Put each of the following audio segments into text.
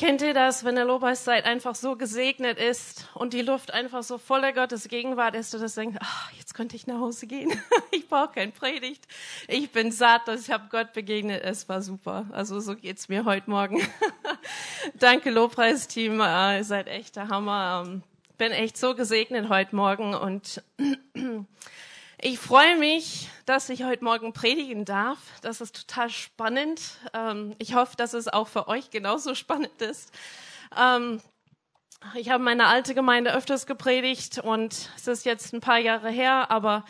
Kennt ihr das, wenn der Lobpreiszeit einfach so gesegnet ist und die Luft einfach so voller Gottes Gegenwart ist, und du denkst, ach, jetzt könnte ich nach Hause gehen. ich brauche kein Predigt. Ich bin satt, ich habe Gott begegnet. Es war super. Also so geht's mir heute Morgen. Danke Lobpreisteam, äh, ihr seid echt der Hammer. Ähm, bin echt so gesegnet heute Morgen und ich freue mich, dass ich heute Morgen predigen darf. Das ist total spannend. Ähm, ich hoffe, dass es auch für euch genauso spannend ist. Ähm, ich habe meine alte Gemeinde öfters gepredigt und es ist jetzt ein paar Jahre her, aber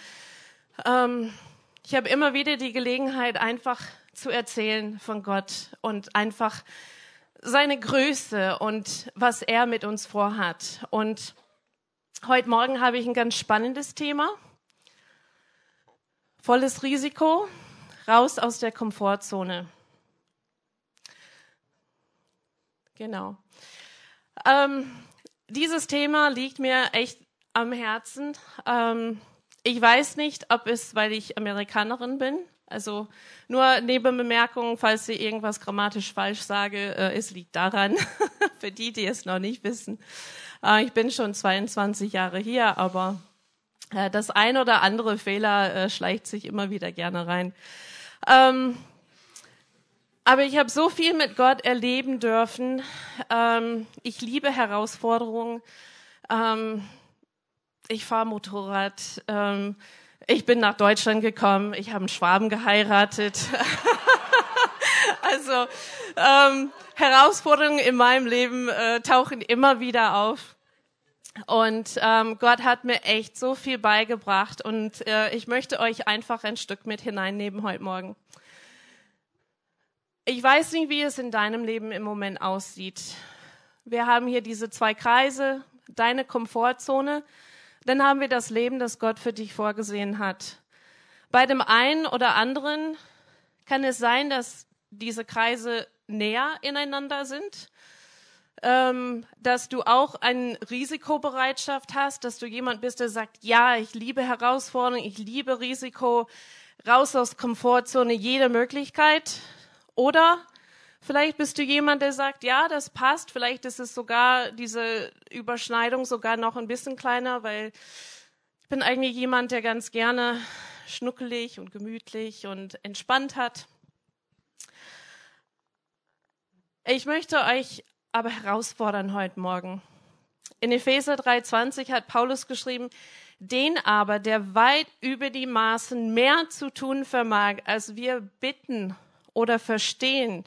ähm, ich habe immer wieder die Gelegenheit, einfach zu erzählen von Gott und einfach seine Größe und was er mit uns vorhat. Und heute Morgen habe ich ein ganz spannendes Thema. Volles Risiko, raus aus der Komfortzone. Genau. Ähm, dieses Thema liegt mir echt am Herzen. Ähm, ich weiß nicht, ob es, weil ich Amerikanerin bin, also nur Nebenbemerkungen, falls ich irgendwas grammatisch falsch sage, äh, es liegt daran, für die, die es noch nicht wissen. Äh, ich bin schon 22 Jahre hier, aber äh, das ein oder andere Fehler äh, schleicht sich immer wieder gerne rein. Ähm, aber ich habe so viel mit Gott erleben dürfen. Ähm, ich liebe Herausforderungen. Ähm, ich fahre Motorrad. Ähm, ich bin nach Deutschland gekommen. Ich habe einen Schwaben geheiratet. also ähm, Herausforderungen in meinem Leben äh, tauchen immer wieder auf. Und ähm, Gott hat mir echt so viel beigebracht und äh, ich möchte euch einfach ein Stück mit hineinnehmen heute Morgen. Ich weiß nicht, wie es in deinem Leben im Moment aussieht. Wir haben hier diese zwei Kreise, deine Komfortzone, dann haben wir das Leben, das Gott für dich vorgesehen hat. Bei dem einen oder anderen kann es sein, dass diese Kreise näher ineinander sind ähm, dass du auch eine Risikobereitschaft hast, dass du jemand bist, der sagt, ja, ich liebe Herausforderungen, ich liebe Risiko, raus aus Komfortzone, jede Möglichkeit. Oder vielleicht bist du jemand, der sagt, ja, das passt, vielleicht ist es sogar diese Überschneidung sogar noch ein bisschen kleiner, weil ich bin eigentlich jemand, der ganz gerne schnuckelig und gemütlich und entspannt hat. Ich möchte euch aber herausfordern heute Morgen. In Epheser 3,20 hat Paulus geschrieben, den aber, der weit über die Maßen mehr zu tun vermag, als wir bitten oder verstehen,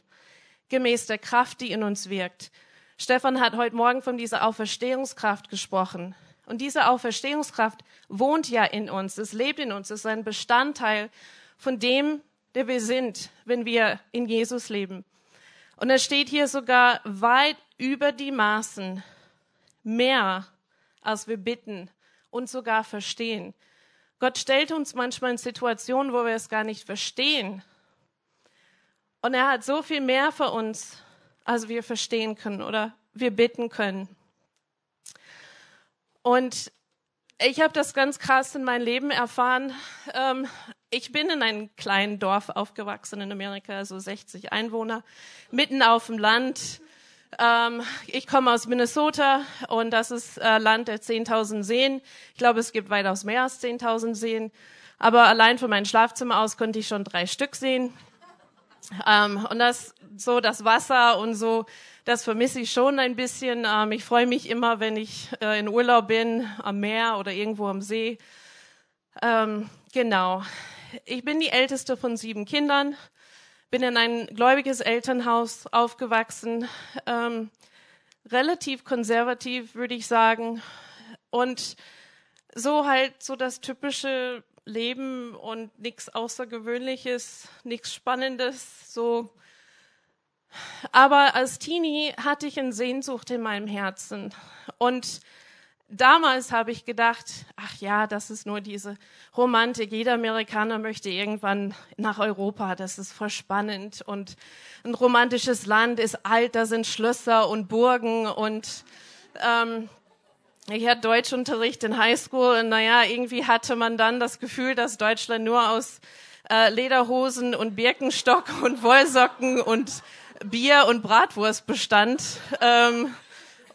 gemäß der Kraft, die in uns wirkt. Stefan hat heute Morgen von dieser Auferstehungskraft gesprochen. Und diese Auferstehungskraft wohnt ja in uns, es lebt in uns, es ist ein Bestandteil von dem, der wir sind, wenn wir in Jesus leben. Und es steht hier sogar weit über die Maßen mehr, als wir bitten und sogar verstehen. Gott stellt uns manchmal in Situationen, wo wir es gar nicht verstehen. Und er hat so viel mehr für uns, als wir verstehen können oder wir bitten können. Und ich habe das ganz krass in meinem Leben erfahren. Ähm, ich bin in einem kleinen Dorf aufgewachsen in Amerika, so 60 Einwohner, mitten auf dem Land. Ähm, ich komme aus Minnesota und das ist äh, Land der 10.000 Seen. Ich glaube, es gibt weitaus mehr als 10.000 Seen. Aber allein von meinem Schlafzimmer aus konnte ich schon drei Stück sehen. Ähm, und das, so das Wasser und so, das vermisse ich schon ein bisschen. Ähm, ich freue mich immer, wenn ich äh, in Urlaub bin, am Meer oder irgendwo am See. Ähm, genau ich bin die älteste von sieben Kindern, bin in ein gläubiges Elternhaus aufgewachsen, ähm, relativ konservativ, würde ich sagen. Und so halt so das typische Leben und nichts Außergewöhnliches, nichts Spannendes, so. Aber als Teenie hatte ich eine Sehnsucht in meinem Herzen und damals habe ich gedacht, ach ja, das ist nur diese Romantik. Jeder Amerikaner möchte irgendwann nach Europa. Das ist voll spannend. Und ein romantisches Land ist alt, da sind Schlösser und Burgen. Und ähm, ich hatte Deutschunterricht in Highschool. Und naja, irgendwie hatte man dann das Gefühl, dass Deutschland nur aus äh, Lederhosen und Birkenstock und Wollsocken und Bier und Bratwurst bestand. Ähm,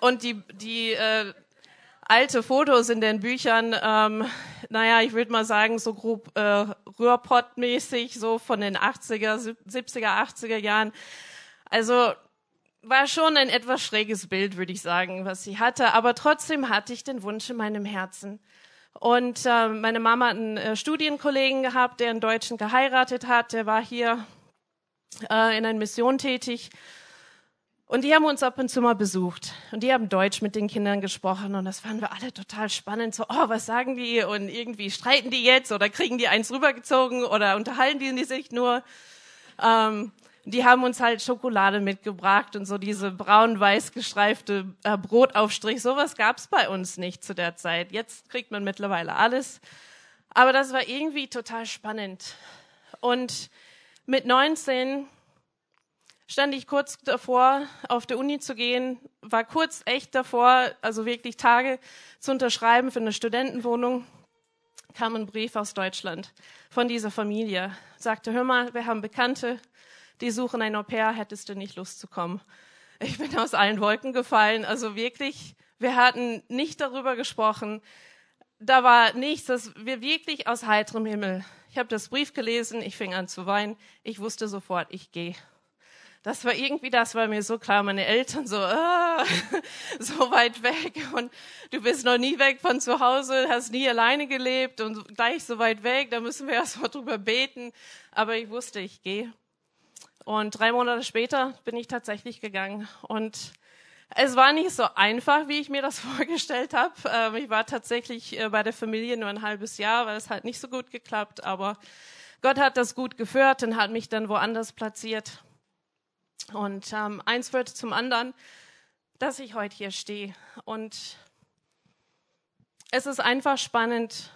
und die, die äh, alte Fotos in den Büchern, ähm, naja, ich würde mal sagen, so grob äh, Rührpott-mäßig, so von den 80er, 70er, 80er Jahren. Also war schon ein etwas schräges Bild, würde ich sagen, was sie hatte. Aber trotzdem hatte ich den Wunsch in meinem Herzen. Und äh, meine Mama hat einen äh, Studienkollegen gehabt, der einen Deutschen geheiratet hat. Der war hier äh, in einer Mission tätig. Und die haben uns ab und zu mal besucht. Und die haben Deutsch mit den Kindern gesprochen. Und das fanden wir alle total spannend. So, oh, was sagen die? Und irgendwie streiten die jetzt oder kriegen die eins rübergezogen oder unterhalten die sich nur? Ähm, die haben uns halt Schokolade mitgebracht und so diese braun-weiß gestreifte äh, Brotaufstrich. Sowas gab's bei uns nicht zu der Zeit. Jetzt kriegt man mittlerweile alles. Aber das war irgendwie total spannend. Und mit 19 stand ich kurz davor, auf der Uni zu gehen, war kurz echt davor, also wirklich Tage zu unterschreiben für eine Studentenwohnung, kam ein Brief aus Deutschland von dieser Familie. Sagte, hör mal, wir haben Bekannte, die suchen ein Au pair, hättest du nicht Lust zu kommen? Ich bin aus allen Wolken gefallen. Also wirklich, wir hatten nicht darüber gesprochen. Da war nichts, dass wir wirklich aus heiterem Himmel. Ich habe das Brief gelesen, ich fing an zu weinen. Ich wusste sofort, ich gehe. Das war irgendwie, das war mir so klar. Meine Eltern so, ah, so weit weg und du bist noch nie weg von zu Hause, hast nie alleine gelebt und gleich so weit weg. Da müssen wir erst mal drüber beten. Aber ich wusste, ich gehe. Und drei Monate später bin ich tatsächlich gegangen. Und es war nicht so einfach, wie ich mir das vorgestellt habe. Ähm, ich war tatsächlich äh, bei der Familie nur ein halbes Jahr, weil es halt nicht so gut geklappt. Aber Gott hat das gut geführt und hat mich dann woanders platziert. Und ähm, eins führte zum anderen, dass ich heute hier stehe. Und es ist einfach spannend,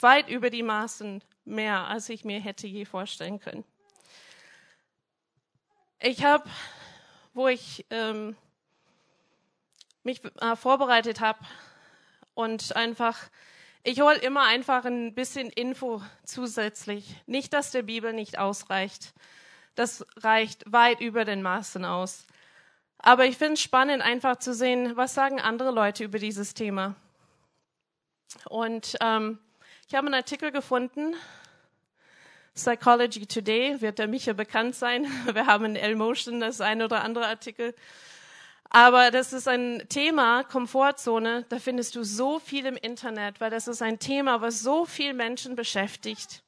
weit über die Maßen mehr, als ich mir hätte je vorstellen können. Ich habe, wo ich ähm, mich äh, vorbereitet habe und einfach, ich hole immer einfach ein bisschen Info zusätzlich. Nicht, dass der Bibel nicht ausreicht. Das reicht weit über den Maßen aus. Aber ich finde es spannend, einfach zu sehen, was sagen andere Leute über dieses Thema. Und ähm, ich habe einen Artikel gefunden Psychology Today wird der Micha bekannt sein. Wir haben in L-Motion das ein oder andere Artikel. Aber das ist ein Thema, Komfortzone, da findest du so viel im Internet, weil das ist ein Thema, was so viel Menschen beschäftigt.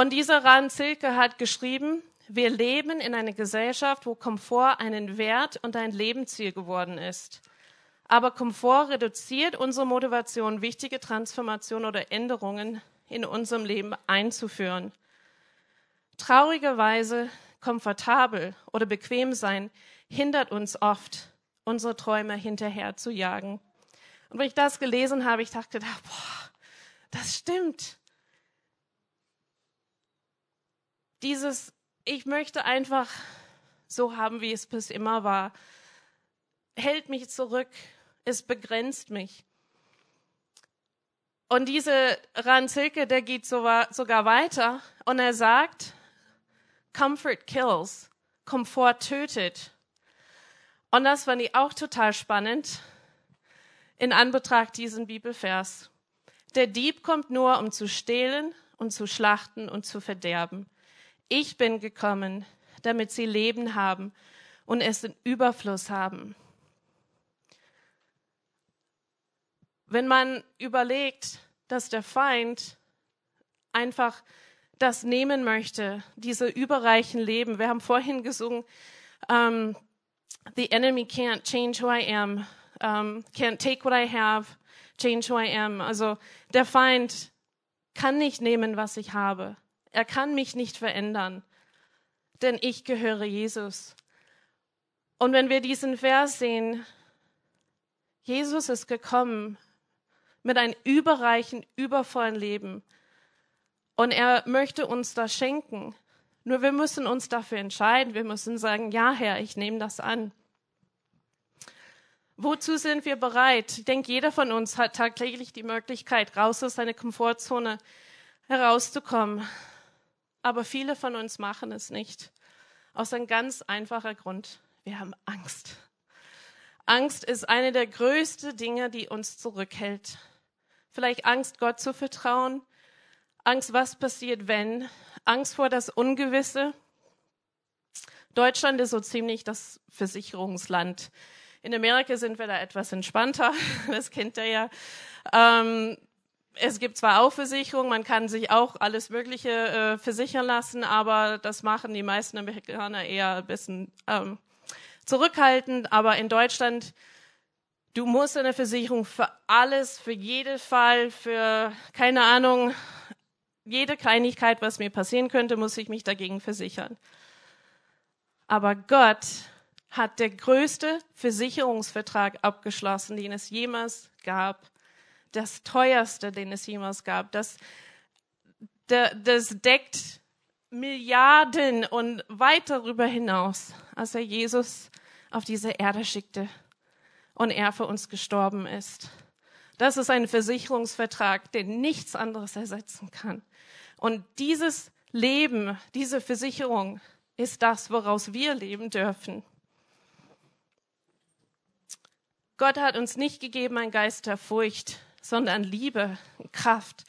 Und dieser Ran Zilke hat geschrieben, wir leben in einer Gesellschaft, wo Komfort einen Wert und ein Lebensziel geworden ist. Aber Komfort reduziert unsere Motivation, wichtige Transformationen oder Änderungen in unserem Leben einzuführen. Traurigerweise komfortabel oder bequem sein hindert uns oft, unsere Träume hinterher zu jagen. Und wenn ich das gelesen habe, ich dachte, boah, das stimmt. Dieses, ich möchte einfach so haben, wie es bis immer war, hält mich zurück, es begrenzt mich. Und diese Ranzilke, der geht sogar weiter und er sagt, Comfort kills, Komfort tötet. Und das fand ich auch total spannend in Anbetracht diesen Bibelvers. Der Dieb kommt nur, um zu stehlen und zu schlachten und zu verderben. Ich bin gekommen, damit sie Leben haben und es in Überfluss haben. Wenn man überlegt, dass der Feind einfach das nehmen möchte, diese überreichen Leben. Wir haben vorhin gesungen, um, ähm, the enemy can't change who I am, um, can't take what I have, change who I am. Also der Feind kann nicht nehmen, was ich habe. Er kann mich nicht verändern, denn ich gehöre Jesus. Und wenn wir diesen Vers sehen, Jesus ist gekommen, mit einem überreichen, übervollen Leben. Und er möchte uns das schenken. Nur wir müssen uns dafür entscheiden. Wir müssen sagen, ja Herr, ich nehme das an. Wozu sind wir bereit? Ich denke, jeder von uns hat tagtäglich die Möglichkeit, raus aus seiner Komfortzone herauszukommen. Aber viele von uns machen es nicht. Aus einem ganz einfachen Grund. Wir haben Angst. Angst ist eine der größten Dinge, die uns zurückhält. Vielleicht Angst, Gott zu vertrauen. Angst, was passiert, wenn. Angst vor das Ungewisse. Deutschland ist so ziemlich das Versicherungsland. In Amerika sind wir da etwas entspannter. Das kennt ihr ja. Ähm, es gibt zwar auch Versicherungen, man kann sich auch alles Mögliche äh, versichern lassen, aber das machen die meisten Amerikaner eher ein bisschen ähm, zurückhaltend. Aber in Deutschland, du musst eine Versicherung für alles, für jeden Fall, für keine Ahnung, jede Kleinigkeit, was mir passieren könnte, muss ich mich dagegen versichern. Aber Gott hat der größte Versicherungsvertrag abgeschlossen, den es jemals gab das teuerste, den es jemals gab. Das, das deckt Milliarden und weit darüber hinaus, als er Jesus auf diese Erde schickte und er für uns gestorben ist. Das ist ein Versicherungsvertrag, den nichts anderes ersetzen kann. Und dieses Leben, diese Versicherung ist das, woraus wir leben dürfen. Gott hat uns nicht gegeben ein Geist der Furcht, sondern Liebe, Kraft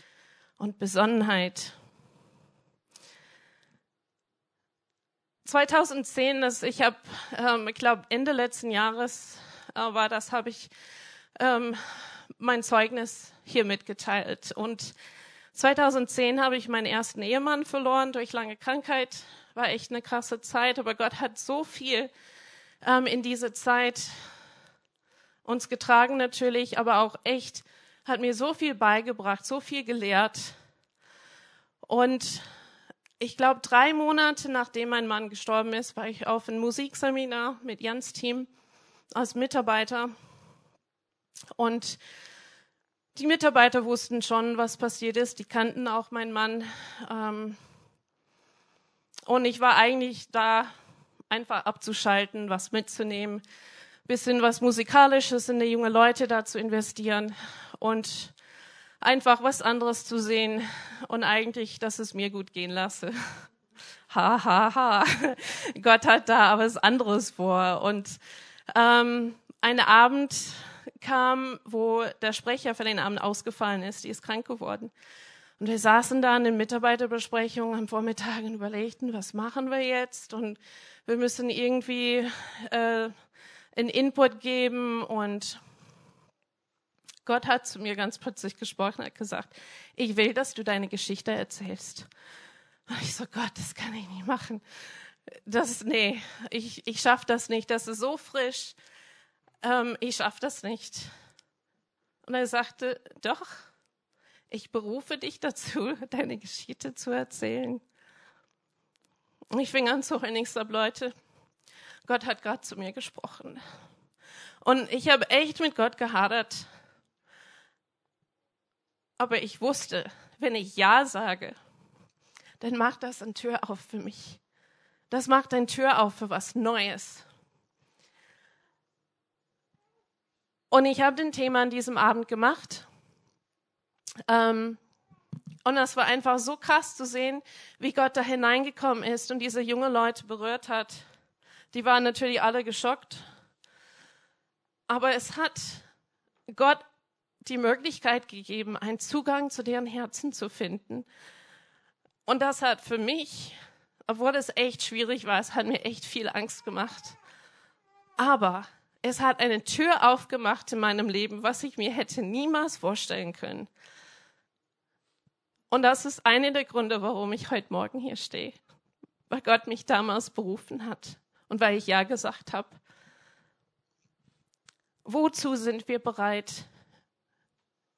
und Besonnenheit. 2010, das, ich habe, ähm, ich glaube Ende letzten Jahres äh, war das, habe ich ähm, mein Zeugnis hier mitgeteilt. Und 2010 habe ich meinen ersten Ehemann verloren durch lange Krankheit. War echt eine krasse Zeit, aber Gott hat so viel ähm, in diese Zeit uns getragen natürlich, aber auch echt hat mir so viel beigebracht, so viel gelehrt. Und ich glaube, drei Monate nachdem mein Mann gestorben ist, war ich auf einem Musikseminar mit Jans Team als Mitarbeiter. Und die Mitarbeiter wussten schon, was passiert ist. Die kannten auch meinen Mann. Ähm, und ich war eigentlich da, einfach abzuschalten, was mitzunehmen, bisschen was Musikalisches in die junge Leute da zu investieren und einfach was anderes zu sehen und eigentlich, dass es mir gut gehen lasse. Ha, ha, ha. Gott hat da was anderes vor. Und ähm, ein Abend kam, wo der Sprecher für den Abend ausgefallen ist, die ist krank geworden. Und wir saßen da in den Mitarbeiterbesprechungen am Vormittag und überlegten, was machen wir jetzt? Und wir müssen irgendwie äh, einen Input geben und Gott hat zu mir ganz plötzlich gesprochen, hat gesagt, ich will, dass du deine Geschichte erzählst. Und ich so, Gott, das kann ich nicht machen. Das, nee, ich, ich schaffe das nicht. Das ist so frisch. Ähm, ich schaffe das nicht. Und er sagte, doch, ich berufe dich dazu, deine Geschichte zu erzählen. Und ich fing an zu heulen, ich sag, Leute, Gott hat gerade zu mir gesprochen. Und ich habe echt mit Gott gehadert. Aber ich wusste, wenn ich Ja sage, dann macht das eine Tür auf für mich. Das macht eine Tür auf für was Neues. Und ich habe den Thema an diesem Abend gemacht. Ähm, und das war einfach so krass zu sehen, wie Gott da hineingekommen ist und diese junge Leute berührt hat. Die waren natürlich alle geschockt. Aber es hat Gott die Möglichkeit gegeben, einen Zugang zu deren Herzen zu finden. Und das hat für mich, obwohl es echt schwierig war, es hat mir echt viel Angst gemacht. Aber es hat eine Tür aufgemacht in meinem Leben, was ich mir hätte niemals vorstellen können. Und das ist einer der Gründe, warum ich heute Morgen hier stehe. Weil Gott mich damals berufen hat und weil ich Ja gesagt habe. Wozu sind wir bereit,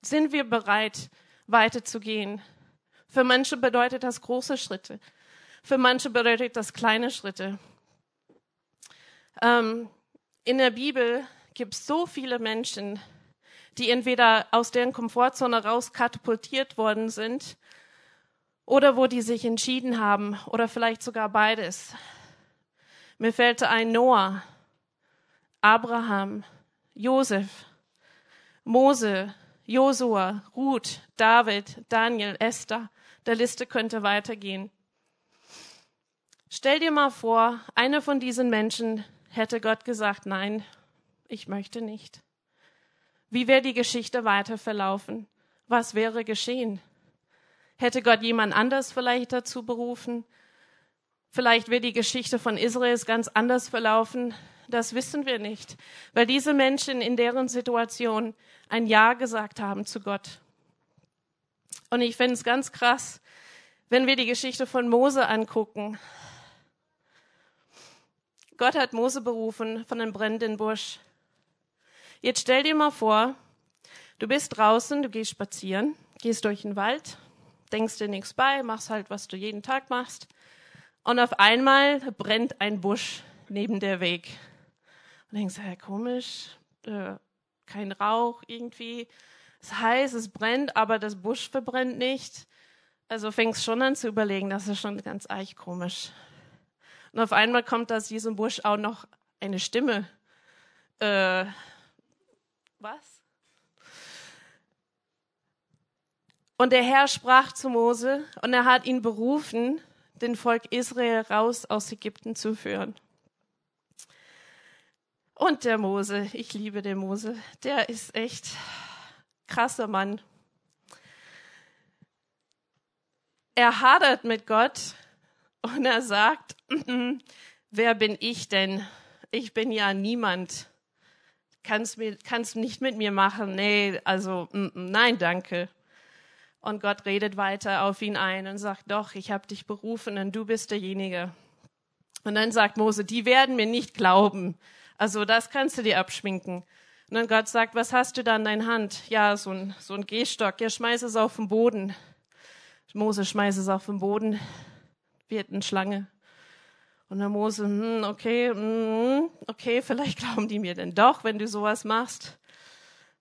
sind wir bereit, weiterzugehen? Für manche bedeutet das große Schritte. Für manche bedeutet das kleine Schritte. Ähm, in der Bibel gibt es so viele Menschen, die entweder aus deren Komfortzone raus katapultiert worden sind oder wo die sich entschieden haben oder vielleicht sogar beides. Mir fällt ein Noah, Abraham, Josef, Mose, Josua, Ruth, David, Daniel, Esther. Der Liste könnte weitergehen. Stell dir mal vor, einer von diesen Menschen hätte Gott gesagt, nein, ich möchte nicht. Wie wäre die Geschichte weiter verlaufen? Was wäre geschehen? Hätte Gott jemand anders vielleicht dazu berufen? Vielleicht wäre die Geschichte von Israels ganz anders verlaufen. Das wissen wir nicht, weil diese Menschen in deren Situation ein Ja gesagt haben zu Gott. Und ich finde es ganz krass, wenn wir die Geschichte von Mose angucken. Gott hat Mose berufen von einem brennenden Busch. Jetzt stell dir mal vor, du bist draußen, du gehst spazieren, gehst durch den Wald, denkst dir nichts bei, machst halt, was du jeden Tag machst. Und auf einmal brennt ein Busch neben der Weg. Und denkst, ja, komisch, äh, kein Rauch irgendwie. Es heißt, es brennt, aber das Busch verbrennt nicht. Also fängst schon an zu überlegen, das ist schon ganz eich komisch. Und auf einmal kommt aus diesem Busch auch noch eine Stimme. Äh, was? Und der Herr sprach zu Mose und er hat ihn berufen, den Volk Israel raus aus Ägypten zu führen. Und der Mose, ich liebe den Mose, der ist echt krasser Mann. Er hadert mit Gott und er sagt, wer bin ich denn? Ich bin ja niemand. Kannst, mir, kannst nicht mit mir machen. Nee, also nein, danke. Und Gott redet weiter auf ihn ein und sagt, doch, ich habe dich berufen und du bist derjenige. Und dann sagt Mose, die werden mir nicht glauben. Also das kannst du dir abschminken. Und dann Gott sagt, was hast du da in deiner Hand? Ja, so ein, so ein Gehstock. Ja, schmeiß es auf den Boden. Mose schmeißt es auf den Boden wird eine Schlange. Und der Mose, hm, okay, hm, okay, vielleicht glauben die mir denn doch, wenn du sowas machst.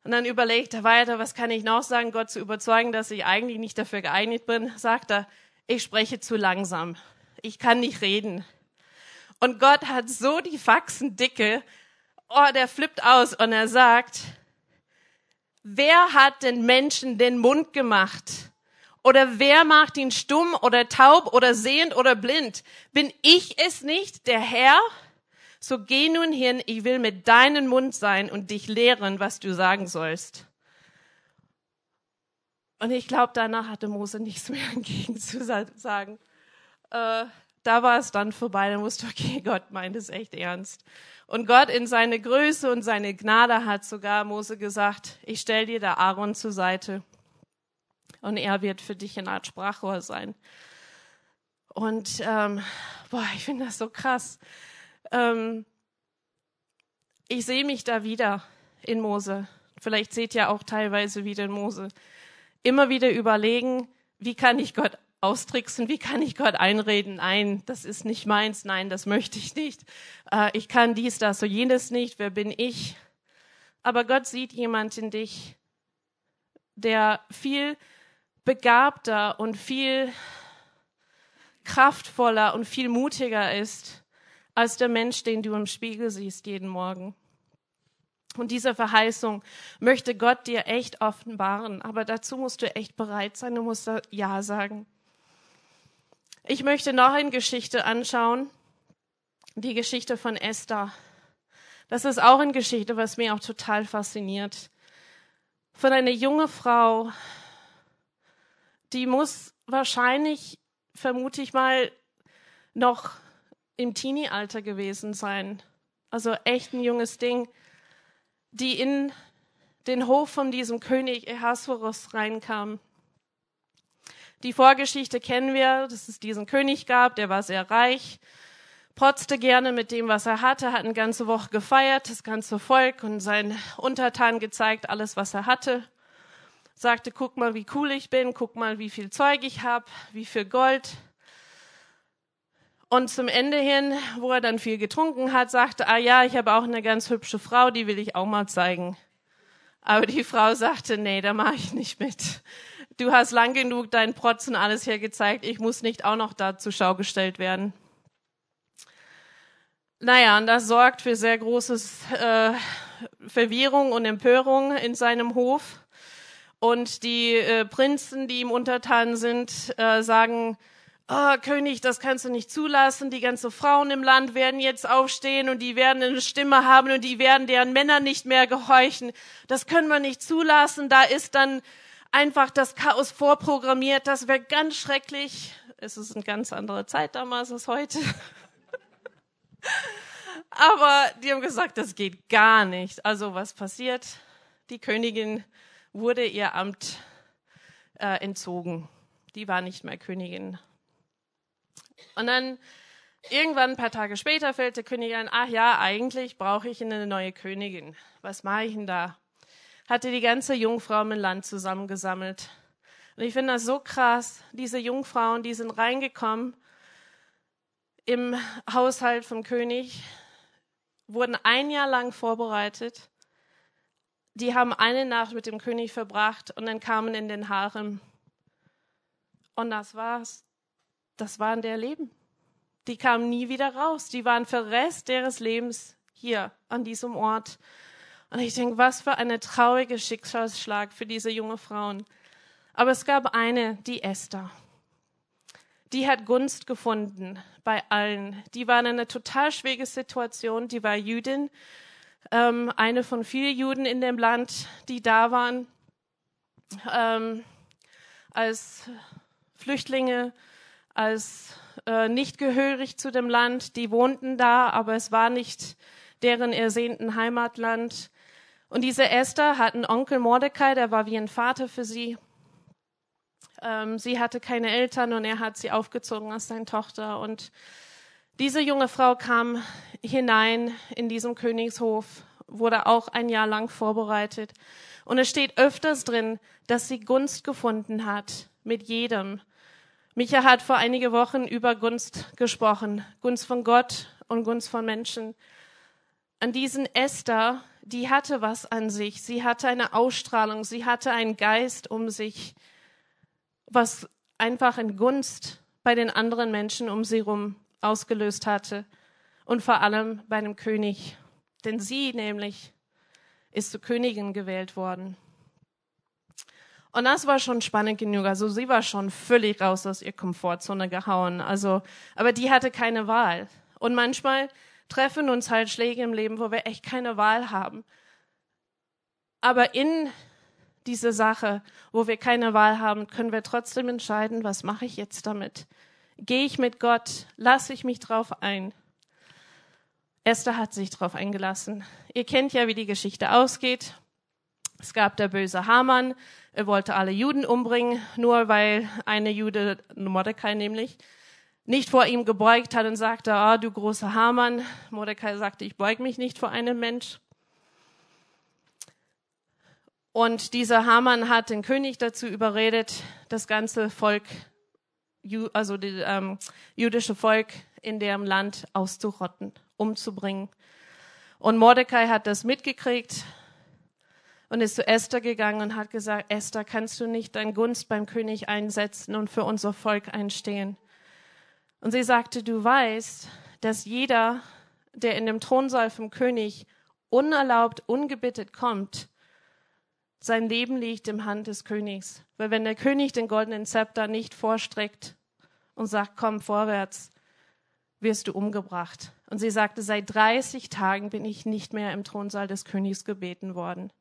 Und dann überlegt er weiter, was kann ich noch sagen, Gott zu überzeugen, dass ich eigentlich nicht dafür geeignet bin, sagt er, ich spreche zu langsam. Ich kann nicht reden. Und Gott hat so die Faxen dicke, oh, der flippt aus und er sagt, wer hat den Menschen den Mund gemacht? Oder wer macht ihn stumm oder taub oder sehend oder blind? Bin ich es nicht, der Herr? So geh nun hin, ich will mit deinem Mund sein und dich lehren, was du sagen sollst. Und ich glaube, danach hatte Mose nichts mehr entgegen zu sagen. Äh, da war es dann vorbei, dann wusste, okay, Gott meint es echt ernst. Und Gott in seine Größe und seine Gnade hat sogar Mose gesagt, ich stell dir da Aaron zur Seite und er wird für dich eine Art Sprachrohr sein. Und ähm, boah, ich finde das so krass. Ähm, ich sehe mich da wieder in Mose. Vielleicht seht ihr auch teilweise wieder in Mose. Immer wieder überlegen, wie kann ich Gott austricksen, wie kann ich Gott einreden, nein, das ist nicht meins, nein, das möchte ich nicht. Äh, ich kann dies, das, so jenes nicht, wer bin ich? Aber Gott sieht jemand in dich, der viel begabter und viel kraftvoller und viel mutiger ist als der Mensch, den du im Spiegel siehst jeden Morgen. Und diese Verheißung möchte Gott dir echt offenbaren, aber dazu musst du echt bereit sein, du musst Ja sagen. Ich möchte noch eine Geschichte anschauen, die Geschichte von Esther. Das ist auch eine Geschichte, was mir auch total fasziniert. Von einer junge Frau, die muss wahrscheinlich, vermute ich mal, noch im Teenie-Alter gewesen sein. Also echt ein junges Ding, die in den Hof von diesem König Ahasverus reinkam. Die Vorgeschichte kennen wir, dass es diesen König gab, der war sehr reich, protzte gerne mit dem, was er hatte, hat eine ganze Woche gefeiert, das ganze Volk und seinen Untertanen gezeigt, alles, was er hatte sagte, guck mal, wie cool ich bin, guck mal, wie viel Zeug ich habe, wie viel Gold. Und zum Ende hin, wo er dann viel getrunken hat, sagte, ah ja, ich habe auch eine ganz hübsche Frau, die will ich auch mal zeigen. Aber die Frau sagte, nee, da mache ich nicht mit. Du hast lang genug deinen Protz und alles hier gezeigt, ich muss nicht auch noch da zur Schau gestellt werden. Naja, und das sorgt für sehr großes äh, Verwirrung und Empörung in seinem Hof. Und die äh, Prinzen, die ihm untertan sind, äh, sagen, oh, König, das kannst du nicht zulassen. Die ganzen Frauen im Land werden jetzt aufstehen und die werden eine Stimme haben und die werden deren Männer nicht mehr gehorchen. Das können wir nicht zulassen. Da ist dann einfach das Chaos vorprogrammiert. Das wäre ganz schrecklich. Es ist eine ganz andere Zeit damals als heute. Aber die haben gesagt, das geht gar nicht. Also was passiert? Die Königin wurde ihr Amt äh, entzogen. Die war nicht mehr Königin. Und dann irgendwann ein paar Tage später fällt der König ein, ach ja, eigentlich brauche ich eine neue Königin. Was mache ich denn da? Hatte die ganze Jungfrau im Land zusammengesammelt. Und ich finde das so krass. Diese Jungfrauen, die sind reingekommen im Haushalt vom König, wurden ein Jahr lang vorbereitet. Die haben eine Nacht mit dem König verbracht und dann kamen in den Harem. Und das war's. Das waren der Leben. Die kamen nie wieder raus. Die waren für den Rest ihres Lebens hier an diesem Ort. Und ich denke, was für eine traurige Schicksalsschlag für diese junge Frauen. Aber es gab eine, die Esther. Die hat Gunst gefunden bei allen. Die war in einer total schwierigen Situation. Die war Jüdin, ähm, eine von vielen Juden in dem Land, die da waren ähm, als Flüchtlinge, als äh, nicht gehörig zu dem Land. Die wohnten da, aber es war nicht deren ersehnten Heimatland. Und diese Esther hat einen Onkel Mordecai, der war wie ein Vater für sie. Ähm, sie hatte keine Eltern und er hat sie aufgezogen als seine Tochter. Und diese junge Frau kam hinein in diesem Königshof, wurde auch ein Jahr lang vorbereitet. Und es steht öfters drin, dass sie Gunst gefunden hat mit jedem. Micha hat vor einige Wochen über Gunst gesprochen. Gunst von Gott und Gunst von Menschen. An diesen Esther, die hatte was an sich. Sie hatte eine Ausstrahlung. Sie hatte einen Geist um sich was einfach in Gunst bei den anderen Menschen um sie herum ausgelöst hatte und vor allem bei dem König. Denn sie nämlich ist zur Königin gewählt worden. Und das war schon spannend genug. Also sie war schon völlig raus aus ihrer Komfortzone gehauen. Also, aber die hatte keine Wahl. Und manchmal treffen uns halt Schläge im Leben, wo wir echt keine Wahl haben. Aber in diese Sache, wo wir keine Wahl haben, können wir trotzdem entscheiden, was mache ich jetzt damit? Gehe ich mit Gott? Lasse ich mich drauf ein? Esther hat sich drauf eingelassen. Ihr kennt ja, wie die Geschichte ausgeht. Es gab der böse Haman, er wollte alle Juden umbringen, nur weil eine Jude, Mordecai nämlich, nicht vor ihm gebeugt hat und sagte, ah, oh, du großer Haman. Mordecai sagte, ich beug mich nicht vor einem Mensch. Und dieser Haman hat den König dazu überredet, das ganze Volk, also das ähm, jüdische Volk in dem Land auszurotten, umzubringen. Und Mordecai hat das mitgekriegt und ist zu Esther gegangen und hat gesagt, Esther, kannst du nicht dein Gunst beim König einsetzen und für unser Volk einstehen? Und sie sagte, du weißt, dass jeder, der in dem Thronsaal vom König unerlaubt, ungebittet kommt, sein Leben liegt im Hand des Königs. Weil wenn der König den goldenen Zepter nicht vorstreckt und sagt, komm vorwärts, wirst du umgebracht. Und sie sagte, seit 30 Tagen bin ich nicht mehr im Thronsaal des Königs gebeten worden.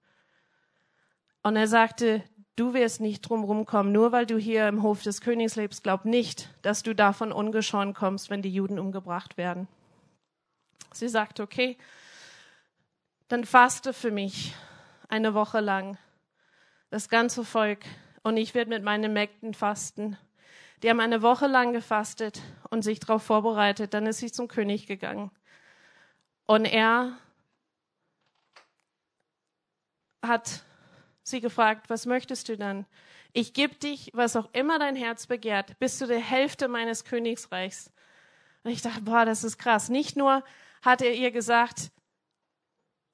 Und er sagte, du wirst nicht drum rumkommen, nur weil du hier im Hof des Königs lebst, glaub nicht, dass du davon ungeschoren kommst, wenn die Juden umgebracht werden. Sie sagte, okay, dann faste für mich eine Woche lang das ganze Volk und ich werde mit meinen Mägden fasten. Die haben eine Woche lang gefastet und sich darauf vorbereitet. Dann ist sie zum König gegangen. Und er hat sie gefragt, was möchtest du dann? Ich gebe dich, was auch immer dein Herz begehrt, bis zu der Hälfte meines Königsreichs. Und ich dachte, boah, das ist krass. Nicht nur hat er ihr gesagt,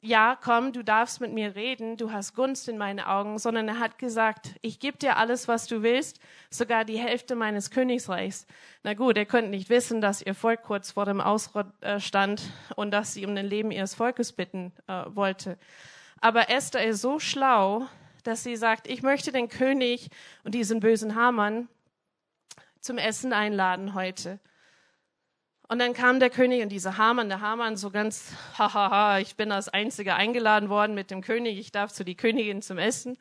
ja, komm, du darfst mit mir reden, du hast Gunst in meinen Augen, sondern er hat gesagt, ich gebe dir alles, was du willst, sogar die Hälfte meines Königsreichs. Na gut, er könnte nicht wissen, dass ihr Volk kurz vor dem Ausrott äh, stand und dass sie um den Leben ihres Volkes bitten äh, wollte. Aber Esther ist so schlau, dass sie sagt, ich möchte den König und diesen bösen Hamann zum Essen einladen heute. Und dann kam der König und dieser Hamann, der Hamann so ganz, hahaha, ich bin als Einziger eingeladen worden mit dem König, ich darf zu die Königin zum Essen.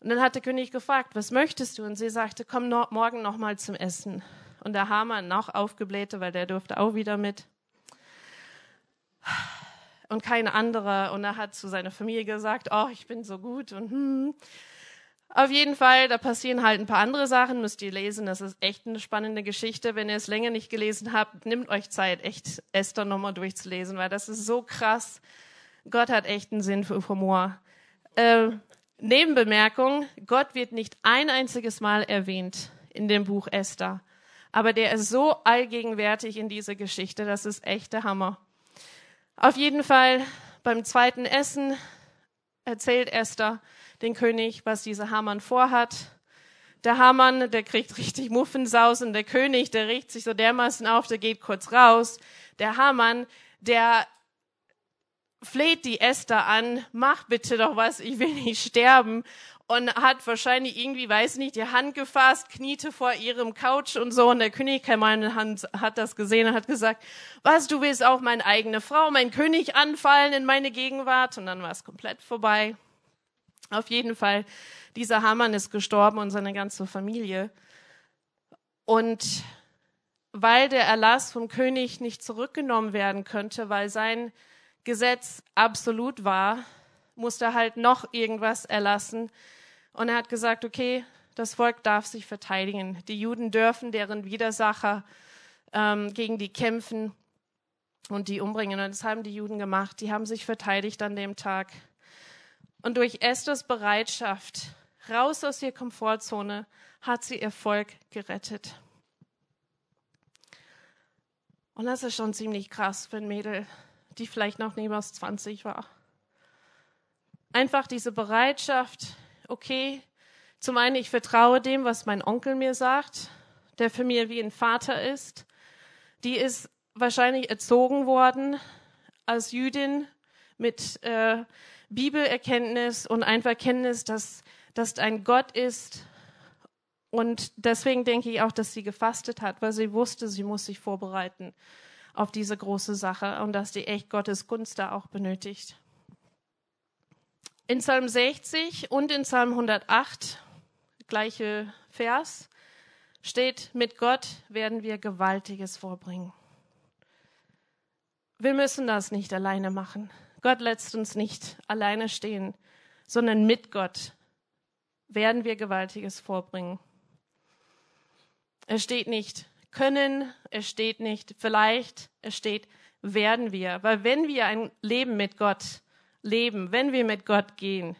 Und dann hat der König gefragt, was möchtest du? Und sie sagte, komm no, morgen nochmal zum Essen. Und der Hamann noch aufgeblähte, weil der durfte auch wieder mit. Und kein anderer. Und er hat zu seiner Familie gesagt, oh, ich bin so gut. Und hm. Auf jeden Fall, da passieren halt ein paar andere Sachen, müsst ihr lesen. Das ist echt eine spannende Geschichte. Wenn ihr es länger nicht gelesen habt, nehmt euch Zeit, echt Esther nochmal durchzulesen, weil das ist so krass. Gott hat echt einen Sinn für Humor. Äh, Nebenbemerkung, Gott wird nicht ein einziges Mal erwähnt in dem Buch Esther. Aber der ist so allgegenwärtig in dieser Geschichte, das ist echt der Hammer. Auf jeden Fall, beim zweiten Essen erzählt Esther, den König, was dieser Hamann vorhat. Der Hamann, der kriegt richtig Muffensausen. Der König, der riecht sich so dermaßen auf, der geht kurz raus. Der Hamann, der fleht die Esther an, mach bitte doch was, ich will nicht sterben. Und hat wahrscheinlich irgendwie, weiß nicht, die Hand gefasst, kniete vor ihrem Couch und so. Und der König Hermann hat das gesehen und hat gesagt, was, du willst auch meine eigene Frau, mein König anfallen in meine Gegenwart? Und dann war es komplett vorbei. Auf jeden Fall, dieser Hamann ist gestorben und seine ganze Familie. Und weil der Erlass vom König nicht zurückgenommen werden könnte, weil sein Gesetz absolut war, musste halt noch irgendwas erlassen. Und er hat gesagt, okay, das Volk darf sich verteidigen. Die Juden dürfen deren Widersacher ähm, gegen die kämpfen und die umbringen. Und das haben die Juden gemacht. Die haben sich verteidigt an dem Tag. Und durch Esthers Bereitschaft, raus aus ihrer Komfortzone, hat sie ihr Volk gerettet. Und das ist schon ziemlich krass für ein Mädel, die vielleicht noch niemals 20 war. Einfach diese Bereitschaft, okay, zum einen, ich vertraue dem, was mein Onkel mir sagt, der für mich wie ein Vater ist. Die ist wahrscheinlich erzogen worden als Jüdin mit äh, Bibelerkenntnis und einfach Kenntnis, dass das ein Gott ist. Und deswegen denke ich auch, dass sie gefastet hat, weil sie wusste, sie muss sich vorbereiten auf diese große Sache und dass die echt Gottes Gunst da auch benötigt. In Psalm 60 und in Psalm 108, gleiche Vers, steht, mit Gott werden wir Gewaltiges vorbringen. Wir müssen das nicht alleine machen. Gott lässt uns nicht alleine stehen, sondern mit Gott werden wir Gewaltiges vorbringen. Es steht nicht können, es steht nicht vielleicht, es steht werden wir. Weil wenn wir ein Leben mit Gott leben, wenn wir mit Gott gehen,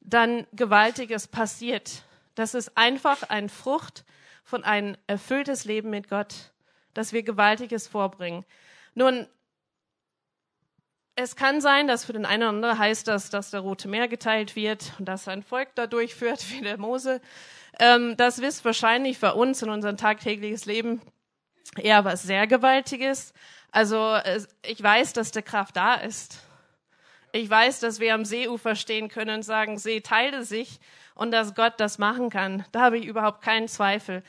dann Gewaltiges passiert. Das ist einfach ein Frucht von ein erfülltes Leben mit Gott, dass wir Gewaltiges vorbringen. Nun, es kann sein, dass für den einen oder anderen heißt das, dass der Rote Meer geteilt wird und dass ein Volk da durchführt wie der Mose. Ähm, das ist wahrscheinlich für uns in unserem tagtägliches Leben eher was sehr Gewaltiges. Also ich weiß, dass der Kraft da ist. Ich weiß, dass wir am Seeufer stehen können und sagen, See teile sich und dass Gott das machen kann. Da habe ich überhaupt keinen Zweifel.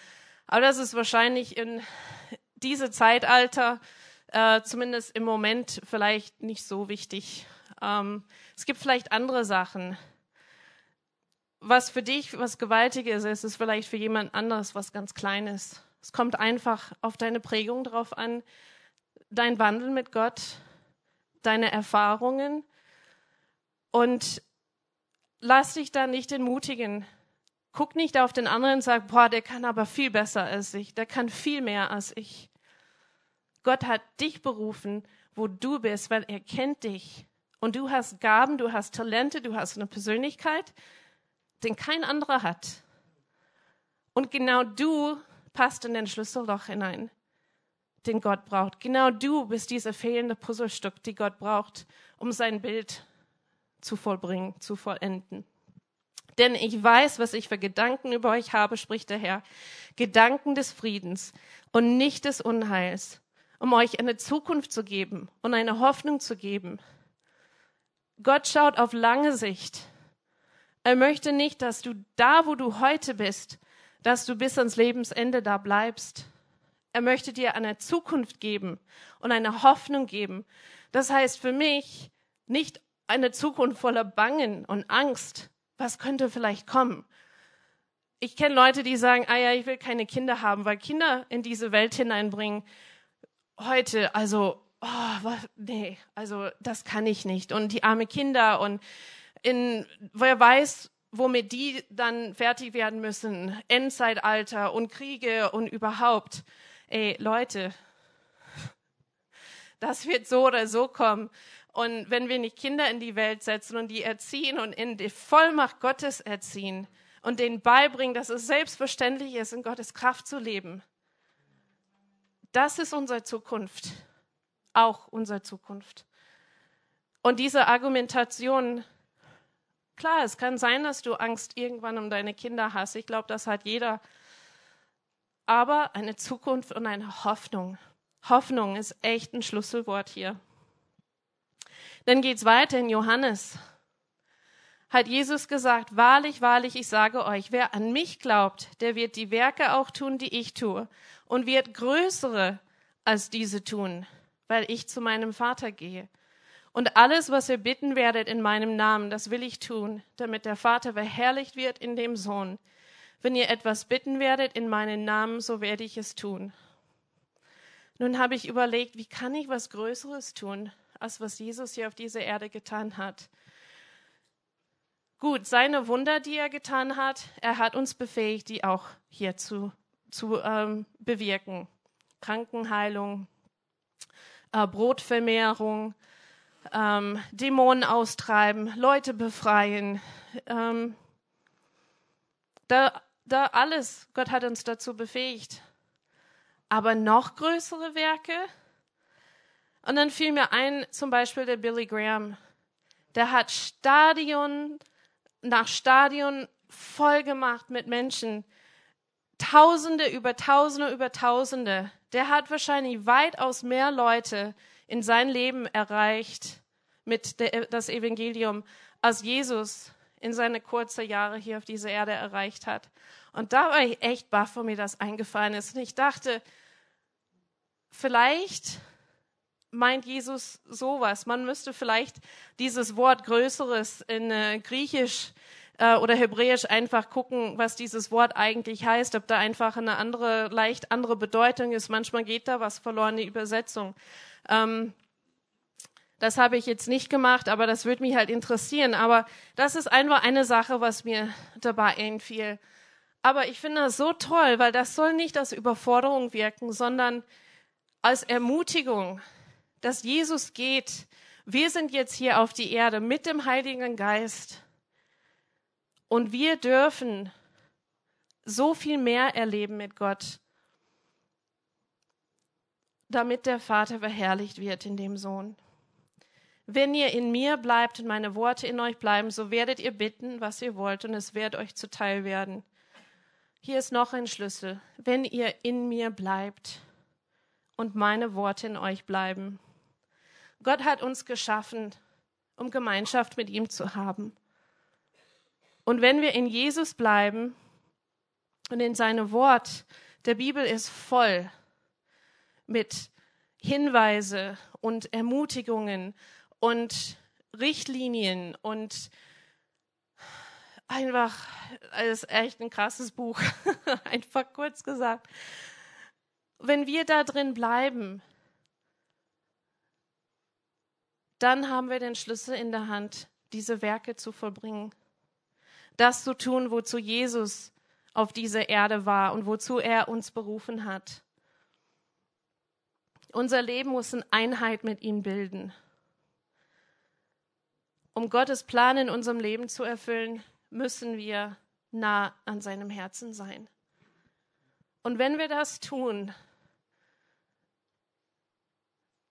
Aber das ist wahrscheinlich in diese Zeitalter äh, zumindest im Moment vielleicht nicht so wichtig. Ähm, es gibt vielleicht andere Sachen. Was für dich was Gewaltiges ist, ist vielleicht für jemand anderes was ganz Kleines. Es kommt einfach auf deine Prägung drauf an, dein Wandel mit Gott, deine Erfahrungen und lass dich da nicht entmutigen. Guck nicht auf den anderen und sag, boah, der kann aber viel besser als ich, der kann viel mehr als ich. Gott hat dich berufen, wo du bist, weil er kennt dich. Und du hast Gaben, du hast Talente, du hast eine Persönlichkeit, den kein anderer hat. Und genau du passt in den Schlüsselloch hinein, den Gott braucht. Genau du bist dieser fehlende Puzzlestück, die Gott braucht, um sein Bild zu vollbringen, zu vollenden. Denn ich weiß, was ich für Gedanken über euch habe, spricht der Herr. Gedanken des Friedens und nicht des Unheils, um euch eine Zukunft zu geben und eine Hoffnung zu geben. Gott schaut auf lange Sicht. Er möchte nicht, dass du da, wo du heute bist, dass du bis ans Lebensende da bleibst. Er möchte dir eine Zukunft geben und eine Hoffnung geben. Das heißt für mich nicht eine Zukunft voller Bangen und Angst. Was könnte vielleicht kommen? Ich kenne Leute, die sagen, ah ja, ich will keine Kinder haben, weil Kinder in diese Welt hineinbringen. Heute, also, oh, was, nee, also das kann ich nicht. Und die arme Kinder und in, wer weiß, womit die dann fertig werden müssen. Endzeitalter und Kriege und überhaupt. Ey, Leute, das wird so oder so kommen. Und wenn wir nicht Kinder in die Welt setzen und die erziehen und in die Vollmacht Gottes erziehen und denen beibringen, dass es selbstverständlich ist, in Gottes Kraft zu leben, das ist unsere Zukunft. Auch unsere Zukunft. Und diese Argumentation, klar, es kann sein, dass du Angst irgendwann um deine Kinder hast. Ich glaube, das hat jeder. Aber eine Zukunft und eine Hoffnung. Hoffnung ist echt ein Schlüsselwort hier. Dann geht's weiter in Johannes. Hat Jesus gesagt, wahrlich, wahrlich, ich sage euch, wer an mich glaubt, der wird die Werke auch tun, die ich tue, und wird größere als diese tun, weil ich zu meinem Vater gehe. Und alles, was ihr bitten werdet in meinem Namen, das will ich tun, damit der Vater verherrlicht wird in dem Sohn. Wenn ihr etwas bitten werdet in meinen Namen, so werde ich es tun. Nun habe ich überlegt, wie kann ich was Größeres tun? Als was Jesus hier auf dieser Erde getan hat. Gut, seine Wunder, die er getan hat, er hat uns befähigt, die auch hier zu, zu ähm, bewirken. Krankenheilung, äh, Brotvermehrung, ähm, Dämonen austreiben, Leute befreien. Ähm, da, da alles, Gott hat uns dazu befähigt. Aber noch größere Werke, und dann fiel mir ein, zum Beispiel der Billy Graham. Der hat Stadion nach Stadion voll gemacht mit Menschen. Tausende über Tausende über Tausende. Der hat wahrscheinlich weitaus mehr Leute in sein Leben erreicht mit der, das Evangelium, als Jesus in seine kurzen Jahre hier auf dieser Erde erreicht hat. Und da war ich echt baff, wo mir das eingefallen ist. Und ich dachte, vielleicht meint Jesus sowas. Man müsste vielleicht dieses Wort Größeres in äh, Griechisch äh, oder Hebräisch einfach gucken, was dieses Wort eigentlich heißt, ob da einfach eine andere, leicht andere Bedeutung ist. Manchmal geht da was verloren, die Übersetzung. Ähm, das habe ich jetzt nicht gemacht, aber das würde mich halt interessieren. Aber das ist einfach eine Sache, was mir dabei einfiel. Aber ich finde das so toll, weil das soll nicht als Überforderung wirken, sondern als Ermutigung, dass Jesus geht. Wir sind jetzt hier auf die Erde mit dem Heiligen Geist und wir dürfen so viel mehr erleben mit Gott, damit der Vater verherrlicht wird in dem Sohn. Wenn ihr in mir bleibt und meine Worte in euch bleiben, so werdet ihr bitten, was ihr wollt, und es wird euch zuteil werden. Hier ist noch ein Schlüssel. Wenn ihr in mir bleibt und meine Worte in euch bleiben. Gott hat uns geschaffen, um Gemeinschaft mit ihm zu haben. Und wenn wir in Jesus bleiben und in seinem Wort, der Bibel ist voll mit Hinweise und Ermutigungen und Richtlinien und einfach, es ist echt ein krasses Buch, einfach kurz gesagt. Wenn wir da drin bleiben, dann haben wir den Schlüssel in der Hand, diese Werke zu vollbringen. Das zu tun, wozu Jesus auf dieser Erde war und wozu er uns berufen hat. Unser Leben muss in Einheit mit ihm bilden. Um Gottes Plan in unserem Leben zu erfüllen, müssen wir nah an seinem Herzen sein. Und wenn wir das tun,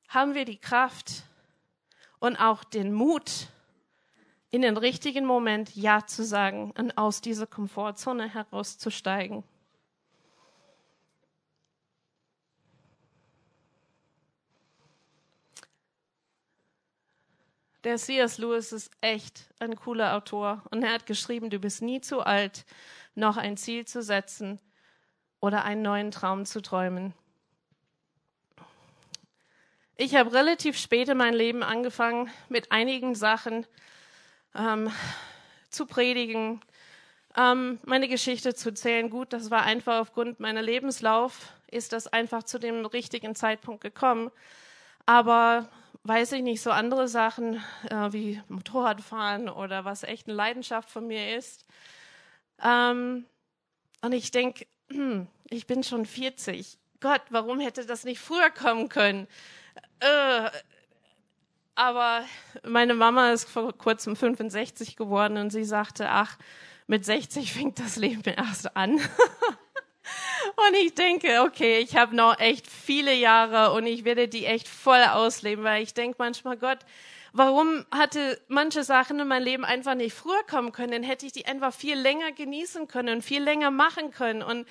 haben wir die Kraft, und auch den Mut, in den richtigen Moment Ja zu sagen und aus dieser Komfortzone herauszusteigen. Der C.S. Lewis ist echt ein cooler Autor und er hat geschrieben, du bist nie zu alt noch ein Ziel zu setzen oder einen neuen Traum zu träumen. Ich habe relativ spät in mein Leben angefangen, mit einigen Sachen ähm, zu predigen, ähm, meine Geschichte zu zählen. Gut, das war einfach aufgrund meiner Lebenslauf, ist das einfach zu dem richtigen Zeitpunkt gekommen. Aber weiß ich nicht, so andere Sachen äh, wie Motorradfahren oder was echt eine Leidenschaft von mir ist. Ähm, und ich denke, ich bin schon 40. Gott, warum hätte das nicht früher kommen können? Äh, aber meine Mama ist vor kurzem 65 geworden und sie sagte, ach, mit 60 fängt das Leben erst an. und ich denke, okay, ich habe noch echt viele Jahre und ich werde die echt voll ausleben, weil ich denke manchmal, Gott, warum hatte manche Sachen in meinem Leben einfach nicht früher kommen können? Dann hätte ich die einfach viel länger genießen können und viel länger machen können. Und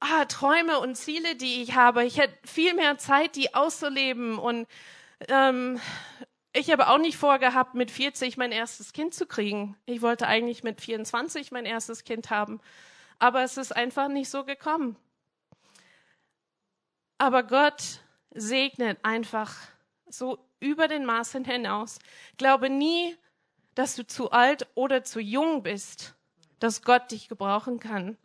ah, Träume und Ziele, die ich habe. Ich hätte viel mehr Zeit, die auszuleben. Und ähm, ich habe auch nicht vorgehabt, mit 40 mein erstes Kind zu kriegen. Ich wollte eigentlich mit 24 mein erstes Kind haben. Aber es ist einfach nicht so gekommen. Aber Gott segnet einfach so über den Maßen hinaus. Glaube nie, dass du zu alt oder zu jung bist, dass Gott dich gebrauchen kann.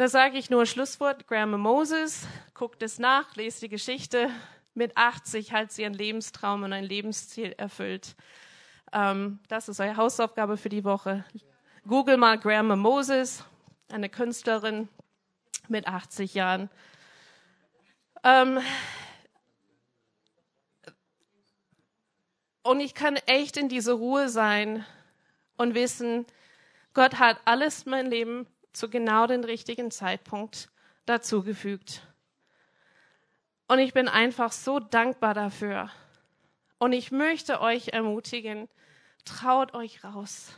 Da sage ich nur Schlusswort, Grandma Moses, guckt es nach, lest die Geschichte. Mit 80 hat sie ihren Lebenstraum und ein Lebensziel erfüllt. Ähm, das ist eure Hausaufgabe für die Woche. Google mal Grandma Moses, eine Künstlerin mit 80 Jahren. Ähm, und ich kann echt in diese Ruhe sein und wissen, Gott hat alles mein Leben zu genau dem richtigen Zeitpunkt dazugefügt. Und ich bin einfach so dankbar dafür. Und ich möchte euch ermutigen, traut euch raus.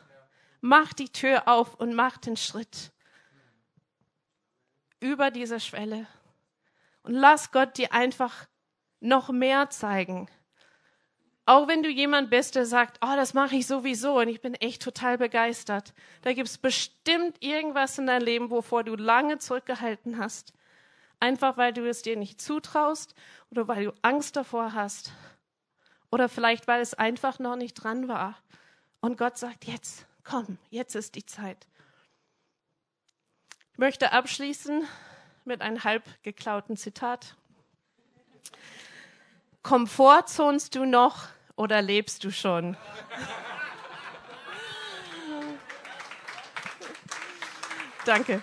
Macht die Tür auf und macht den Schritt über diese Schwelle. Und lass Gott dir einfach noch mehr zeigen. Auch wenn du jemand bist, der sagt, oh, das mache ich sowieso und ich bin echt total begeistert. Da gibt es bestimmt irgendwas in deinem Leben, wovor du lange zurückgehalten hast. Einfach weil du es dir nicht zutraust oder weil du Angst davor hast. Oder vielleicht weil es einfach noch nicht dran war. Und Gott sagt, jetzt, komm, jetzt ist die Zeit. Ich möchte abschließen mit einem halb geklauten Zitat. Komfortzonst du noch oder lebst du schon? Danke.